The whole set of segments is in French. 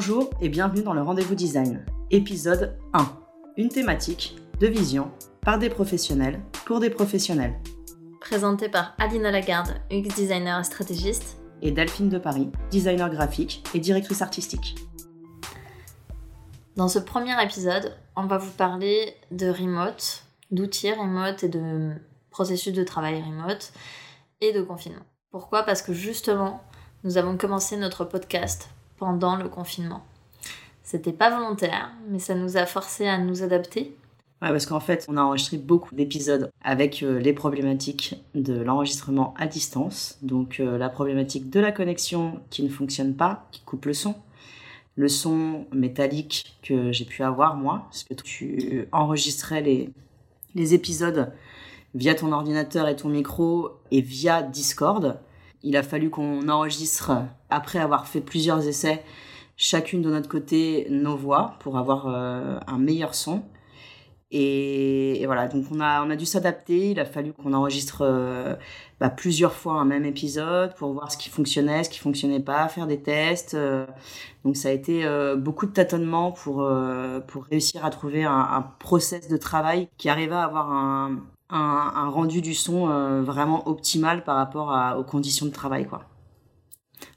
Bonjour et bienvenue dans le Rendez-vous Design, épisode 1. Une thématique, de vision, par des professionnels, pour des professionnels. Présenté par Alina Lagarde, UX designer et stratégiste. Et Delphine de Paris, designer graphique et directrice artistique. Dans ce premier épisode, on va vous parler de remote, d'outils remote et de processus de travail remote et de confinement. Pourquoi? Parce que justement, nous avons commencé notre podcast pendant le confinement. C'était pas volontaire, mais ça nous a forcé à nous adapter. Ouais, parce qu'en fait, on a enregistré beaucoup d'épisodes avec euh, les problématiques de l'enregistrement à distance. Donc, euh, la problématique de la connexion qui ne fonctionne pas, qui coupe le son. Le son métallique que j'ai pu avoir, moi, parce que tu enregistrais les, les épisodes via ton ordinateur et ton micro et via Discord. Il a fallu qu'on enregistre, après avoir fait plusieurs essais, chacune de notre côté nos voix pour avoir euh, un meilleur son. Et, voilà, donc on a, on a dû s'adapter. Il a fallu qu'on enregistre euh, bah, plusieurs fois un même épisode pour voir ce qui fonctionnait, ce qui fonctionnait pas, faire des tests. Euh. donc ça a été beaucoup de tâtonnements pour, pour réussir à trouver un, un process de travail qui arrivait à avoir un, rendu du son vraiment optimal par rapport aux conditions de travail. Quoi.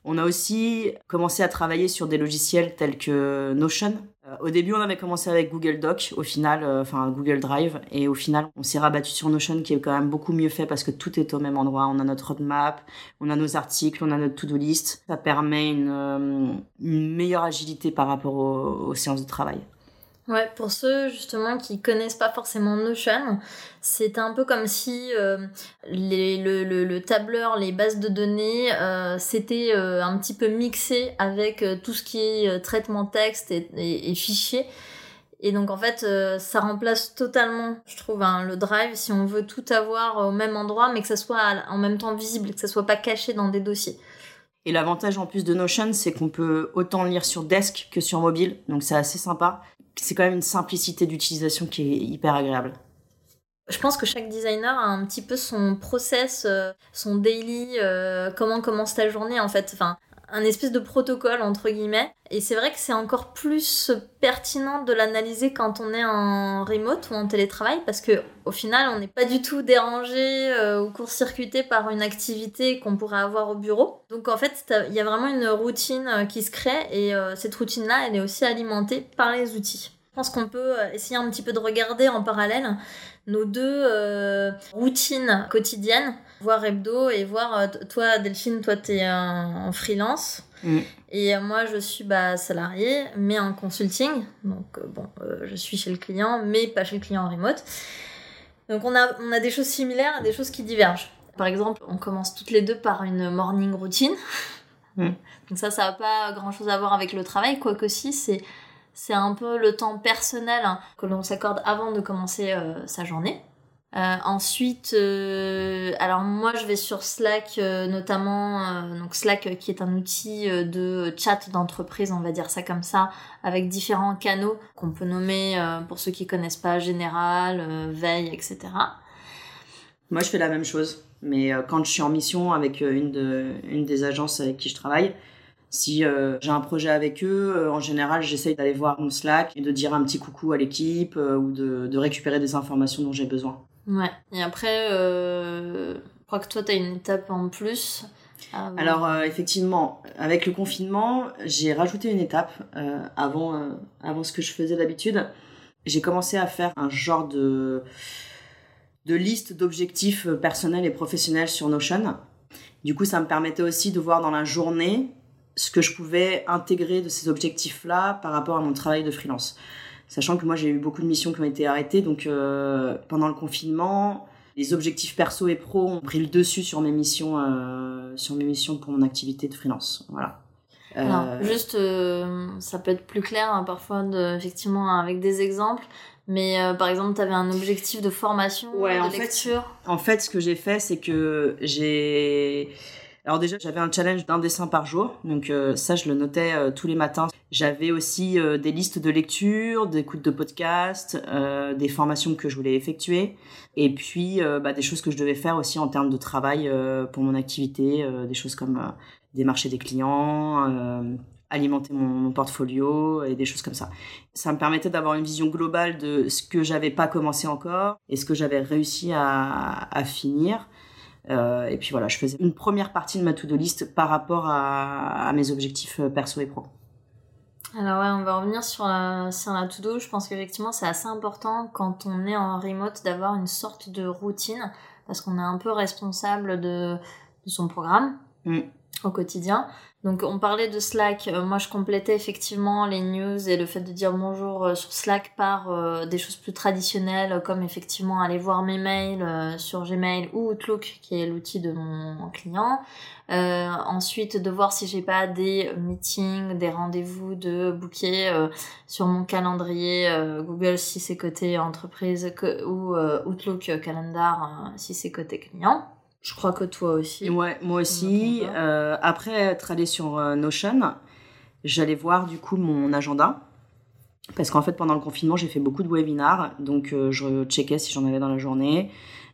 On a aussi commencé à travailler sur des logiciels tels que Notion. Euh, au début, on avait commencé avec Google Doc, au final, euh, enfin Google Drive, et au final, on s'est rabattu sur Notion, qui est quand même beaucoup mieux fait parce que tout est au même endroit. On a notre roadmap, on a nos articles, on a notre to-do list. Ça permet une, meilleure agilité par rapport aux séances de travail. Ouais, pour ceux justement qui connaissent pas forcément Notion, c'est un peu comme si euh, les, le, le, tableur, les bases de données, euh, c'était euh, un petit peu mixé avec tout ce qui est traitement texte et, et, fichier. Et donc en fait, ça remplace totalement, je trouve, hein, le drive si on veut tout avoir au même endroit, mais que ça soit en même temps visible, que ça soit pas caché dans des dossiers. Et l'avantage en plus de Notion, c'est qu'on peut autant lire sur desk que sur mobile, donc c'est assez sympa c'est quand même une simplicité d'utilisation qui est hyper agréable. Je pense que chaque designer a un petit peu son process, euh, son daily, euh, comment commence ta journée en fait. Enfin, un espèce de protocole entre guillemets. Et c'est vrai que c'est encore plus pertinent de l'analyser quand on est en remote ou en télétravail parce que au final on n'est pas du tout dérangé euh, ou court-circuité par une activité qu'on pourrait avoir au bureau. Donc en fait il y a vraiment une routine euh, qui se crée et euh, cette routine là elle est aussi alimentée par les outils. Je pense qu'on peut essayer un petit peu de regarder en parallèle nos deux routines quotidiennes voir hebdo et voir, euh, toi Delphine, toi tu es en freelance. Mm. Et moi, je suis bah, salarié, mais en consulting. Donc, euh, bon, euh, je suis chez le client, mais pas chez le client en remote. Donc, on a, on a des choses similaires des choses qui divergent. Par exemple, on commence toutes les deux par une morning routine. Mm. Donc, ça, ça n'a pas grand chose à voir avec le travail, quoique si, c'est. C'est un peu le temps personnel hein, que l'on s'accorde avant de commencer sa journée. Euh, ensuite, euh, alors moi je vais sur Slack euh, notamment, donc Slack qui est un outil de chat d'entreprise, on va dire ça comme ça, avec différents canaux qu'on peut nommer pour ceux qui connaissent pas général, veille, etc. Moi je fais la même chose, mais quand je suis en mission avec une, de, une des agences avec qui je travaille, si j'ai un projet avec eux, en général, j'essaye d'aller voir mon Slack et de dire un petit coucou à l'équipe ou de, de récupérer des informations dont j'ai besoin. Ouais. Et après, euh, je crois que toi, tu as une étape en plus. Alors, euh, effectivement, avec le confinement, j'ai rajouté une étape euh, avant, avant ce que je faisais d'habitude. J'ai commencé à faire un genre de, de liste d'objectifs personnels et professionnels sur Notion. Du coup, ça me permettait aussi de voir dans la journée ce que je pouvais intégrer de ces objectifs-là par rapport à mon travail de freelance. Sachant que moi, j'ai eu beaucoup de missions qui ont été arrêtées. Donc, euh, pendant le confinement, les objectifs perso et pro ont pris le dessus sur mes missions, euh, sur mes missions pour mon activité de freelance. Voilà. Euh... juste, ça peut être plus clair hein, parfois, de, effectivement, avec des exemples. Mais euh, par exemple, tu avais un objectif de formation, ouais, de en lecture. Fait, en fait, ce que j'ai fait, c'est que j'ai alors déjà, j'avais un challenge d'un dessin par jour, donc euh, ça, je le notais euh, tous les matins. J'avais aussi euh, des listes de lecture, d'écoute de podcasts, des formations que je voulais effectuer, et puis bah, des choses que je devais faire aussi en termes de travail pour mon activité, des choses comme démarcher des clients, alimenter mon, portfolio et des choses comme ça. Ça me permettait d'avoir une vision globale de ce que j'avais pas commencé encore et ce que j'avais réussi à, finir. Euh, et puis voilà, je faisais une première partie de ma to-do list par rapport à, à mes objectifs perso et pro. Alors ouais, on va revenir sur la, sur la to-do. Je pense qu'effectivement, c'est assez important quand on est en remote d'avoir une sorte de routine parce qu'on est un peu responsable de, de son programme mm. Au quotidien. Donc on parlait de Slack, euh, moi je complétais effectivement les news et le fait de dire bonjour euh, sur Slack par euh, des choses plus traditionnelles comme effectivement aller voir mes mails sur Gmail ou Outlook qui est l'outil de mon client. ensuite de voir si j'ai pas des meetings, des rendez-vous de booker sur mon calendrier Google si c'est côté entreprise ou Outlook Calendar si c'est côté client. Je crois que toi aussi. Ouais, moi aussi. Euh, après être allé sur euh, Notion, j'allais voir du coup mon agenda. Parce qu'en fait, pendant le confinement, j'ai fait beaucoup de webinars. Donc, euh, je checkais si j'en avais dans la journée.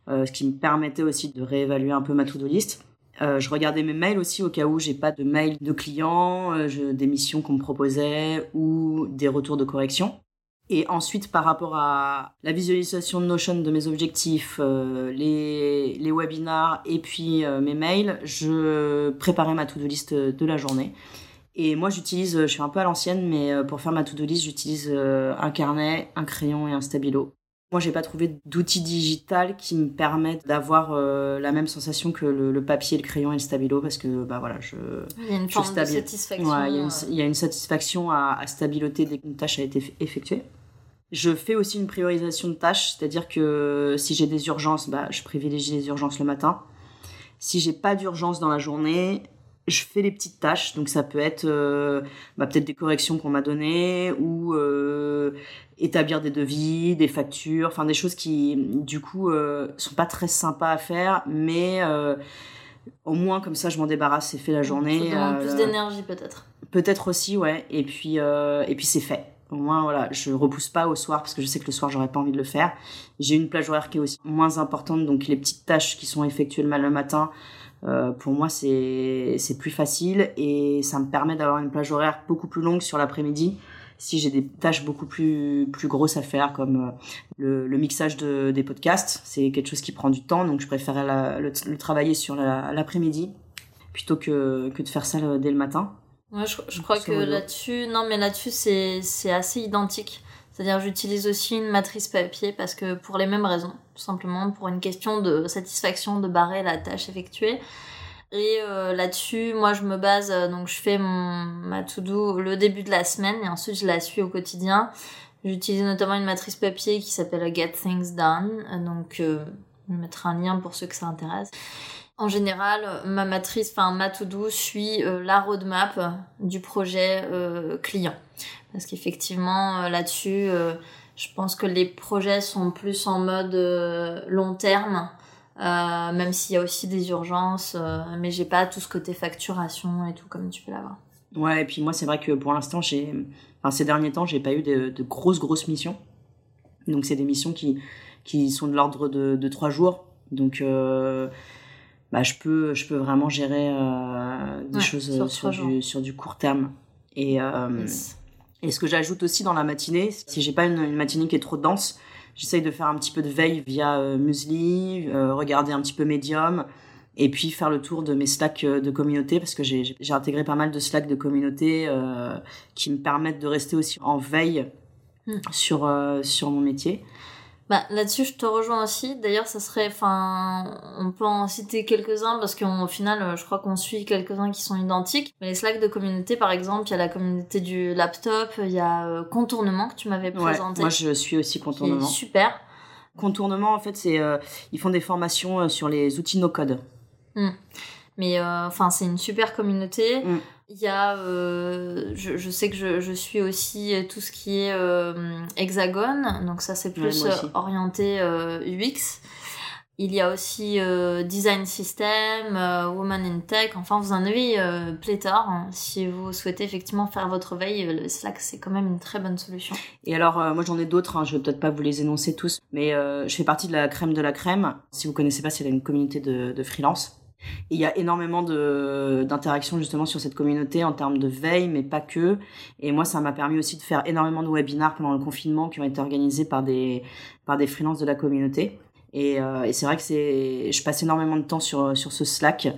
ce qui me permettait aussi de réévaluer un peu ma to-do list. je regardais mes mails aussi au cas où j'ai pas de mails de clients, des missions qu'on me proposait ou des retours de correction. Et ensuite, par rapport à la visualisation de Notion de mes objectifs, euh, les, les, webinars et puis euh, mes mails, je préparais ma to-do list de la journée. Et moi, j'utilise, je suis un peu à l'ancienne, mais euh, pour faire ma to-do list, j'utilise un carnet, un crayon et un stabilo. Moi, j'ai pas trouvé d'outil digital qui me permette d'avoir la même sensation que le, papier, le crayon et le stabilo parce que bah voilà, je. Il y a une forme de satisfaction. Ouais, il, y a une, satisfaction à, à stabiloter dès qu'une tâche a été effectuée. Je fais aussi une priorisation de tâches, c'est-à-dire que si j'ai des urgences, bah, je privilégie les urgences le matin. Si j'ai pas d'urgence dans la journée, je fais les petites tâches. Donc ça peut être euh, bah, peut-être des corrections qu'on m'a données ou euh, établir des devis, des factures, enfin des choses qui du coup euh, sont pas très sympas à faire, mais euh, au moins comme ça je m'en débarrasse, c'est fait la journée. Ça demande plus d'énergie peut-être. Peut-être aussi, ouais. Et puis et puis c'est fait. Au moins, voilà, je repousse pas au soir parce que je sais que le soir, j'aurais pas envie de le faire. J'ai une plage horaire qui est aussi moins importante, donc les petites tâches qui sont effectuées le matin, euh, pour moi, c'est c'est plus facile et ça me permet d'avoir une plage horaire beaucoup plus longue sur l'après-midi. Si j'ai des tâches beaucoup plus plus grosses à faire, comme euh, le, le mixage de, des podcasts, c'est quelque chose qui prend du temps, donc je préférais le, le, travailler sur l'après-midi plutôt que que de faire ça dès le matin. Ouais, je, je crois que là-dessus, non, mais là-dessus, c'est, assez identique. C'est-à-dire, j'utilise aussi une matrice papier parce que pour les mêmes raisons, tout simplement pour une question de satisfaction de barrer la tâche effectuée. Et euh, là-dessus, moi, je me base, euh, donc je fais mon, ma to-do le début de la semaine et ensuite je la suis au quotidien. J'utilise notamment une matrice papier qui s'appelle Get Things Done, donc euh, je mettre un lien pour ceux que ça intéresse. En général, ma matrice, enfin ma to-do suit euh, la roadmap du projet euh, client. Parce qu'effectivement, euh, là-dessus, je pense que les projets sont plus en mode long terme, même s'il y a aussi des urgences, mais j'ai pas tout ce côté facturation et tout comme tu peux l'avoir. Ouais, et puis moi, c'est vrai que pour l'instant, j'ai, enfin, ces derniers temps, j'ai pas eu de, grosses, grosses missions. Donc, c'est des missions qui, qui sont de l'ordre de trois jours. Donc, bah, je peux je peux vraiment gérer euh, des choses sur, sur du, sur du court terme. Et euh, et ce que j'ajoute aussi dans la matinée si j'ai pas une, une, matinée qui est trop dense j'essaye de faire un petit peu de veille via euh, Musli euh, regarder un petit peu Medium et puis faire le tour de mes Slack euh, de communauté parce que j'ai j'ai intégré pas mal de Slack de communauté qui me permettent de rester aussi en veille hmm. sur sur mon métier bah, là-dessus, je te rejoins aussi. D'ailleurs, ça serait, enfin, on peut en citer quelques-uns parce qu'au final, je crois qu'on suit quelques-uns qui sont identiques. Mais les Slack de communauté, par exemple, il y a la communauté du laptop, il y a euh, Contournement que tu m'avais présenté. moi, je suis aussi Contournement. super. Contournement, en fait, c'est, euh, ils font des formations euh, sur les outils no-code. Hmm. Mais, enfin, c'est une super communauté. Hmm. Il y a, euh, je, je, sais que je, je, suis aussi tout ce qui est euh, hexagone, donc ça c'est plus euh, orienté euh, UX. Il y a aussi euh, Design System, Woman in Tech, enfin vous en avez pléthore. Hein. Si vous souhaitez effectivement faire votre veille, le Slack c'est quand même une très bonne solution. Et alors moi j'en ai d'autres, hein, je vais peut-être pas vous les énoncer tous, mais je fais partie de la crème de la crème. Si vous connaissez pas, c'est une communauté de, de freelance il y a énormément d'interactions justement sur cette communauté en termes de veille, mais pas que. Et moi, ça m'a permis aussi de faire énormément de webinars pendant le confinement qui ont été organisés par des, par des freelances de la communauté. Et, euh, c'est vrai que je passe énormément de temps sur, sur ce Slack.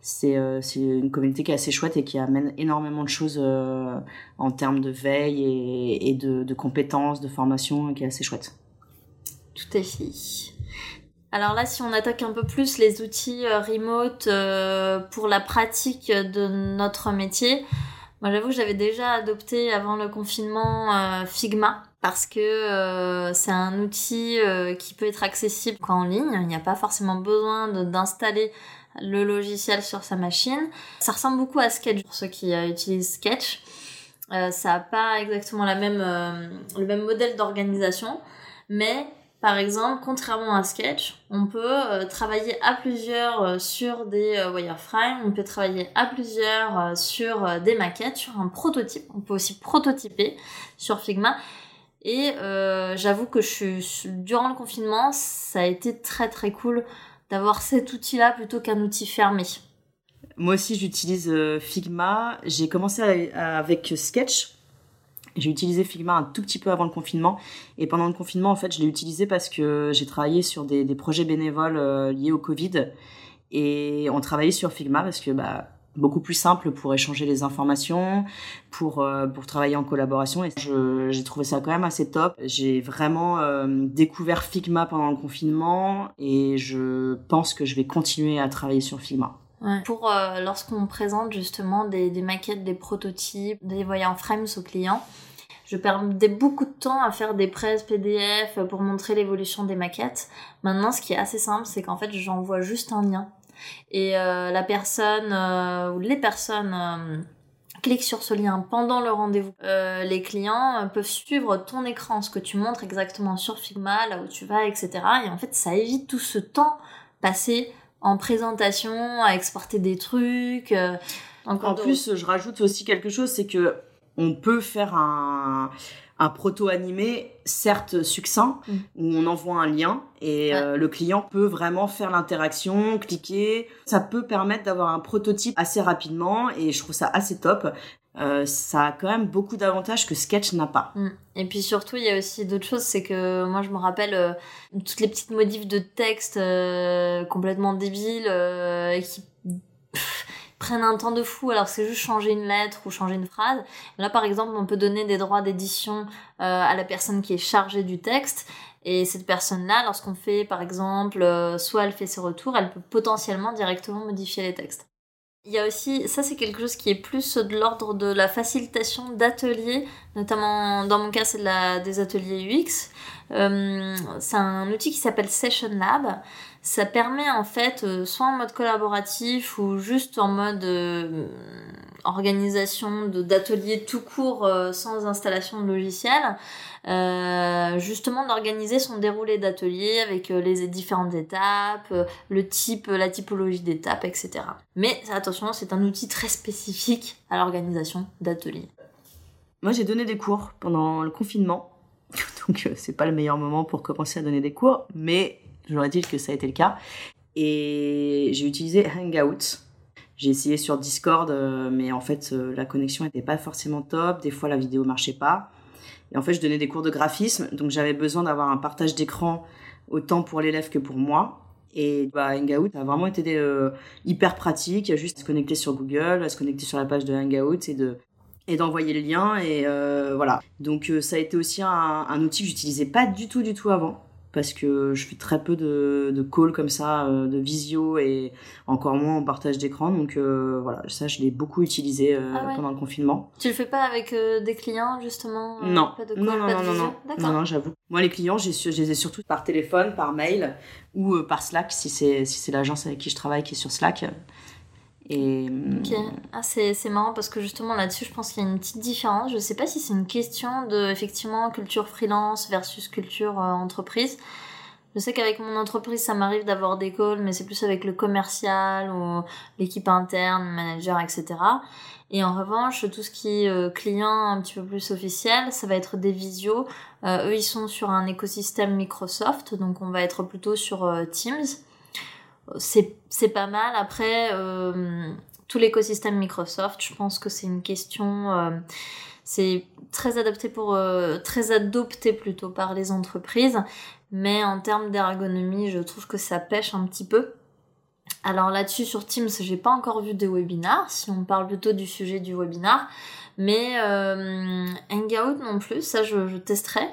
C'est euh, une communauté qui est assez chouette et qui amène énormément de choses euh, en termes de veille et, et de, de, compétences, de formation, qui est assez chouette. Tout à fait. Alors là, si on attaque un peu plus les outils euh, remote euh, pour la pratique de notre métier, moi j'avoue que j'avais déjà adopté avant le confinement euh, Figma parce que c'est un outil qui peut être accessible en ligne. Il n'y a pas forcément besoin d'installer le logiciel sur sa machine. Ça ressemble beaucoup à Sketch pour ceux qui utilisent Sketch. ça n'a pas exactement le même modèle d'organisation, mais par exemple, contrairement à Sketch, on peut euh, travailler à plusieurs euh, sur des euh, wireframes, on peut travailler à plusieurs sur des maquettes, sur un prototype. On peut aussi prototyper sur Figma. Et j'avoue que je suis, durant le confinement, ça a été très très cool d'avoir cet outil-là plutôt qu'un outil fermé. Moi aussi, j'utilise Figma. J'ai commencé avec Sketch j'ai utilisé Figma un tout petit peu avant le confinement. Et pendant le confinement, en fait, je l'ai utilisé parce que j'ai travaillé sur des, projets bénévoles euh, liés au Covid. Et on travaillait sur Figma parce que, bah, beaucoup plus simple pour échanger les informations, pour euh, pour travailler en collaboration et j'ai trouvé ça quand même assez top. J'ai vraiment euh, découvert Figma pendant le confinement et je pense que je vais continuer à travailler sur Figma. Pour lorsqu'on présente justement des, des, maquettes, des prototypes, des voyants frames aux clients, je perdais beaucoup de temps à faire des presses PDF pour montrer l'évolution des maquettes. Maintenant, ce qui est assez simple, c'est qu'en fait, j'envoie juste un lien. Et euh, la personne euh, ou les personnes euh, cliquent sur ce lien pendant le rendez-vous. Les clients peuvent suivre ton écran, ce que tu montres exactement sur Figma, là où tu vas, etc. Et en fait, ça évite tout ce temps passé en présentation, à exporter des trucs. en plus, je rajoute aussi quelque chose, c'est que on peut faire un, un proto-animé, certes succinct, mm. où on envoie un lien et euh, le client peut vraiment faire l'interaction, cliquer. Ça peut permettre d'avoir un prototype assez rapidement et je trouve ça assez top. Euh, ça a quand même beaucoup d'avantages que Sketch n'a pas. Mm. Et puis surtout, il y a aussi d'autres choses, c'est que moi je me rappelle euh, toutes les petites modifs de texte complètement débiles qui prennent un temps de fou alors c'est juste changer une lettre ou changer une phrase. Là par exemple on peut donner des droits d'édition euh, à la personne qui est chargée du texte et cette personne-là lorsqu'on fait par exemple euh, soit elle fait ses retours elle peut potentiellement directement modifier les textes. Il y a aussi, ça c'est quelque chose qui est plus de l'ordre de la facilitation d'ateliers, notamment dans mon cas c'est des ateliers UX. Euh, c'est un outil qui s'appelle Session Lab ça permet en fait, euh, soit en mode collaboratif ou juste en mode euh, organisation d'ateliers tout court euh, sans installation de logiciel, justement d'organiser son déroulé d'atelier avec les différentes étapes, le type, la typologie d'étapes, etc. Mais attention, c'est un outil très spécifique à l'organisation d'ateliers. Moi, j'ai donné des cours pendant le confinement, donc c'est pas le meilleur moment pour commencer à donner des cours, mais J'aurais dit que ça a été le cas. Et j'ai utilisé Hangout. J'ai essayé sur Discord, euh, mais en fait, euh, la connexion n'était pas forcément top. Des fois, la vidéo marchait pas. Et en fait, je donnais des cours de graphisme, donc j'avais besoin d'avoir un partage d'écran autant pour l'élève que pour moi. Et bah, Hangout a vraiment été euh, hyper pratique. Il y a juste à se connecter sur Google, à se connecter sur la page de Hangout et d'envoyer le lien et voilà. Donc ça a été aussi un, un outil que j'utilisais pas du tout du tout avant parce que je fais très peu de, de calls comme ça, euh, de visio et encore moins en partage d'écran. Donc euh, voilà, ça je l'ai beaucoup utilisé euh, ah pendant le confinement. Tu le fais pas avec des clients justement Non. Pas de call, non, non, pas de non, non, non, non, j'avoue. Moi les clients, je les ai surtout par téléphone, par mail ou par Slack si c'est si c'est l'agence avec qui je travaille qui est sur Slack. Et... Ok, ah, c'est, c'est marrant parce que justement là-dessus, je pense qu'il y a une petite différence. Je sais pas si c'est une question de effectivement culture freelance versus culture euh, entreprise. Je sais qu'avec mon entreprise, ça m'arrive d'avoir des calls, mais c'est plus avec le commercial ou l'équipe interne, manager, etc. Et en revanche, tout ce qui est euh, client un petit peu plus officiel, ça va être des visios. Euh, eux, ils sont sur un écosystème Microsoft, donc on va être plutôt sur Teams c'est pas mal. Après, tout l'écosystème Microsoft, je pense que c'est une question c'est très adapté pour très adopté plutôt par les entreprises mais en termes d'ergonomie je trouve que ça pêche un petit peu alors là-dessus sur Teams, j'ai pas encore vu de webinar, si on parle plutôt du sujet du webinar, mais euh, Hangout non plus, ça je, testerai.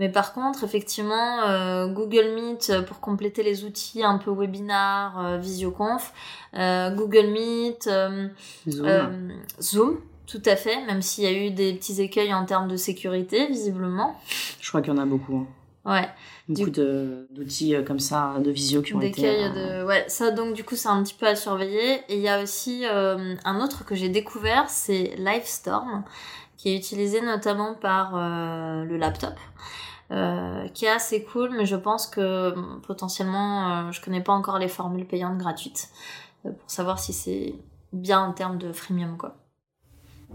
Mais par contre, effectivement, euh, Google Meet pour compléter les outils un peu webinar, euh, visioconf, Google Meet, Zoom. Zoom, tout à fait, même s'il y a eu des petits écueils en termes de sécurité, visiblement. Je crois qu'il y en a beaucoup. Hein. Ouais. Beaucoup d'outils euh, comme ça, de visio qui ont été... Euh, de... Ouais, ça donc du coup c'est un petit peu à surveiller. Et il y a aussi euh, un autre que j'ai découvert, c'est Livestorm, qui est utilisé notamment par le laptop. Qui est assez cool, mais je pense que potentiellement, je connais pas encore les formules payantes gratuites pour savoir si c'est bien en termes de freemium quoi.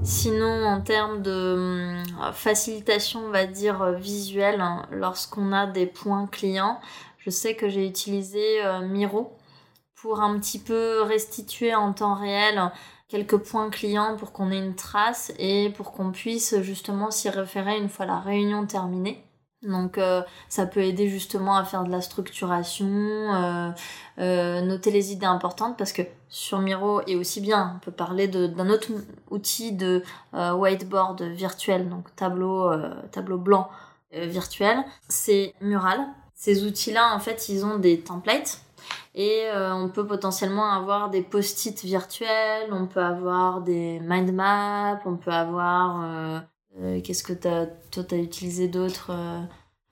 Sinon, en termes de hum, facilitation, on va dire euh, visuelle, hein, lorsqu'on a des points clients, je sais que j'ai utilisé euh, Miro pour un petit peu restituer en temps réel quelques points clients pour qu'on ait une trace et pour qu'on puisse justement s'y référer une fois la réunion terminée. Donc euh, ça peut aider justement à faire de la structuration, euh, euh, noter les idées importantes parce que sur Miro et aussi bien on peut parler d'un autre outil de whiteboard virtuel, donc tableau, tableau blanc virtuel, c'est Mural. Ces outils-là en fait ils ont des templates et on peut potentiellement avoir des post-it virtuels, on peut avoir des mind maps, on peut avoir qu'est-ce que as, toi t'as utilisé d'autres euh,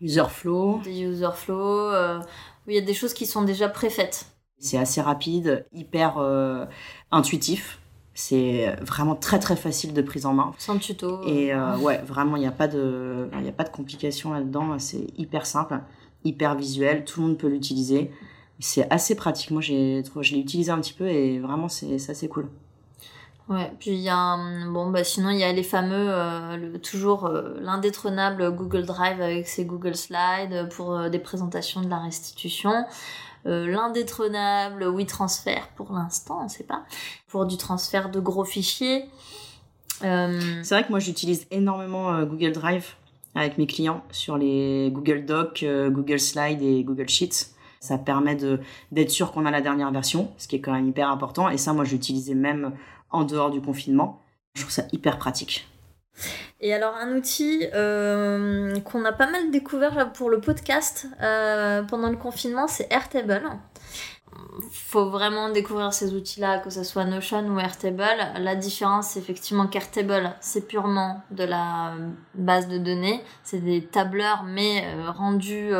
Userflow. Des Userflow. Euh, il y a des choses qui sont déjà préfaites. C'est assez rapide, hyper intuitif. C'est vraiment très très facile de prise en main. Sans tuto. Et ouais, vraiment, il n'y a pas de, il a pas de complications là-dedans. C'est hyper simple, hyper visuel. Tout le monde peut l'utiliser. C'est assez pratique. Moi, j'ai, je l'ai utilisé un petit peu et vraiment, c'est assez cool. Ouais, puis il y a bon bah sinon il y a les fameux euh, toujours euh, Google Drive avec ses Google Slides pour euh, des présentations de la restitution. l'indétrônable WeTransfer pour l'instant, on sait pas, pour du transfert de gros fichiers. C'est vrai que moi j'utilise énormément Google Drive avec mes clients sur les Google Docs, Google Slides et Google Sheets. Ça permet d'être sûr qu'on a la dernière version, ce qui est quand même hyper important. Et ça, moi, j'utilisais même en dehors du confinement. Je trouve ça hyper pratique. Et alors un outil euh, qu'on a pas mal découvert pour le podcast euh, pendant le confinement, c'est Airtable. Faut vraiment découvrir ces outils-là, que ce soit Notion ou Airtable. La différence, c'est effectivement qu'Airtable, c'est purement de la base de données. C'est des tableurs, mais euh, rendus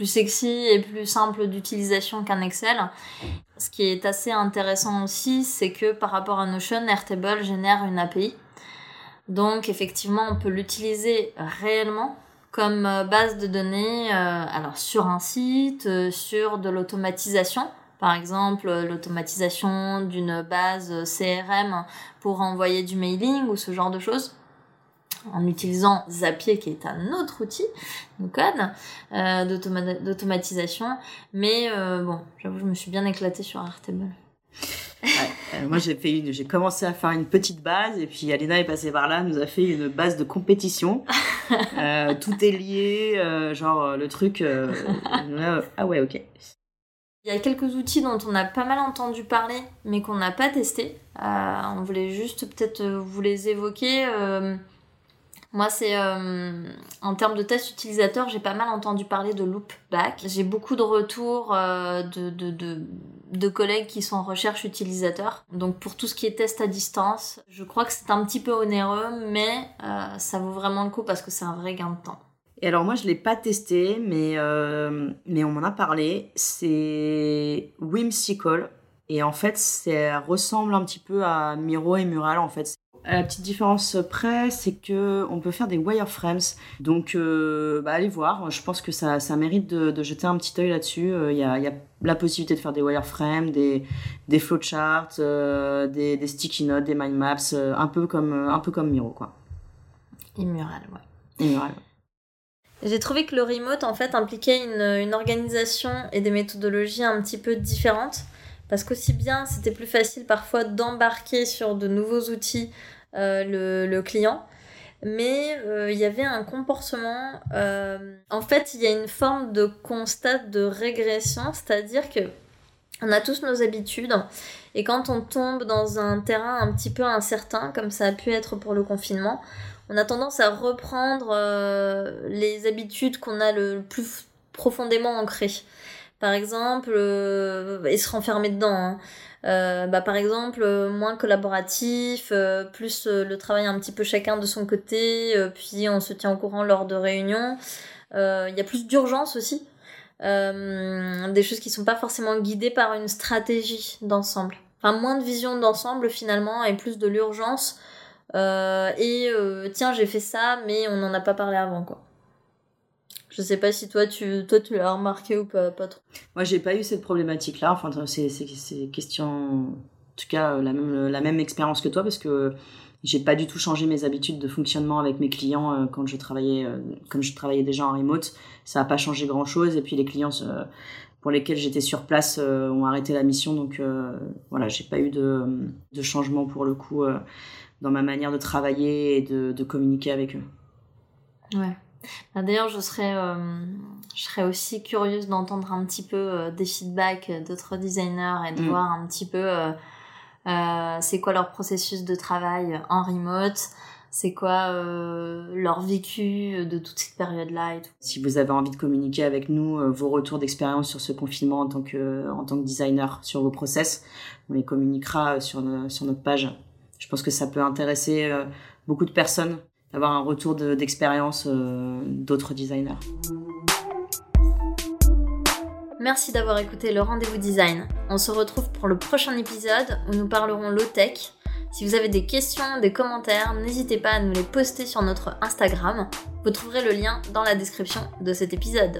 plus sexy et plus simple d'utilisation qu'un Excel. Ce qui est assez intéressant aussi, c'est que par rapport à Notion, Airtable génère une API. Donc effectivement, on peut l'utiliser réellement comme euh, base de données euh, alors sur un site, euh, sur de l'automatisation. Par exemple, l'automatisation d'une base CRM pour envoyer du mailing ou ce genre de choses en utilisant Zapier qui est un autre outil de code euh, d'automatisation mais euh, bon j'avoue je me suis bien éclatée sur Airtable euh, moi j'ai fait j'ai commencé à faire une petite base et puis Alina est passée par là nous a fait une base de compétition tout est lié genre le truc ah ouais ok il y a quelques outils dont on a pas mal entendu parler, mais qu'on n'a pas testé. on voulait juste peut-être vous les évoquer. Moi, c'est euh, en termes de tests utilisateurs, j'ai pas mal entendu parler de Loopback. J'ai beaucoup de retours euh, de, de, de, collègues qui sont en recherche utilisateur. Donc, pour tout ce qui est test à distance, je crois que c'est un petit peu onéreux, mais euh, ça vaut vraiment le coup parce que c'est un vrai gain de temps. Et alors moi je l'ai pas testé, mais mais on m'en a parlé. C'est Whimsical et en fait ça ressemble un petit peu à Miro et Mural en fait. La petite différence près, c'est que on peut faire des wireframes. Donc, euh, bah, allez voir. Je pense que ça, ça mérite de, jeter un petit œil là-dessus. Il euh, y, a, y, a, la possibilité de faire des wireframes, des, des flowcharts, euh, des, des, sticky notes, des mind maps, un peu comme un peu comme Miro, quoi. Et Mural, ouais. Et Mural. J'ai trouvé que le remote en fait impliquait une, organisation et des méthodologies un petit peu différentes. Parce qu'aussi bien c'était plus facile parfois d'embarquer sur de nouveaux outils le, le, client, mais il y avait un comportement. en fait, il y a une forme de constat de régression, c'est-à-dire que on a tous nos habitudes et quand on tombe dans un terrain un petit peu incertain, comme ça a pu être pour le confinement, on a tendance à reprendre euh, les habitudes qu'on a le plus profondément ancrées. Par exemple, euh, et se renfermer dedans. Hein. Euh, bah, par exemple, moins collaboratif, plus le travail un petit peu chacun de son côté, puis on se tient au courant lors de réunions. Il y a plus d'urgence aussi. des choses qui sont pas forcément guidées par une stratégie d'ensemble. Enfin, moins de vision d'ensemble finalement et plus de l'urgence euh, et euh, tiens, j'ai fait ça, mais on n'en a pas parlé avant, quoi. Je sais pas si toi tu toi tu l'as remarqué ou pas, pas trop. Moi j'ai pas eu cette problématique là. Enfin c'est c'est question en tout cas la même la même expérience que toi parce que j'ai pas du tout changé mes habitudes de fonctionnement avec mes clients euh, quand je travaillais comme je travaillais déjà en remote. Ça a pas changé grand chose et puis les clients pour lesquels j'étais sur place ont arrêté la mission donc voilà j'ai pas eu de, de changement pour le coup dans ma manière de travailler et de, de communiquer avec eux. Ouais. Bah, d'ailleurs, je serais, euh, je serais aussi curieuse d'entendre un petit peu euh, des feedbacks d'autres designers et de mm. voir un petit peu euh, c'est quoi leur processus de travail en remote, c'est quoi leur vécu de toute cette période-là et tout. Si vous avez envie de communiquer avec nous vos retours d'expérience sur ce confinement en tant que, en tant que designer, sur vos process, on les communiquera sur, sur notre page je pense que ça peut intéresser beaucoup de personnes d'avoir un retour d'expérience euh, d'autres designers. Merci d'avoir écouté le rendez-vous design. On se retrouve pour le prochain épisode où nous parlerons low-tech. Si vous avez des questions, des commentaires, n'hésitez pas à nous les poster sur notre Instagram. Vous trouverez le lien dans la description de cet épisode.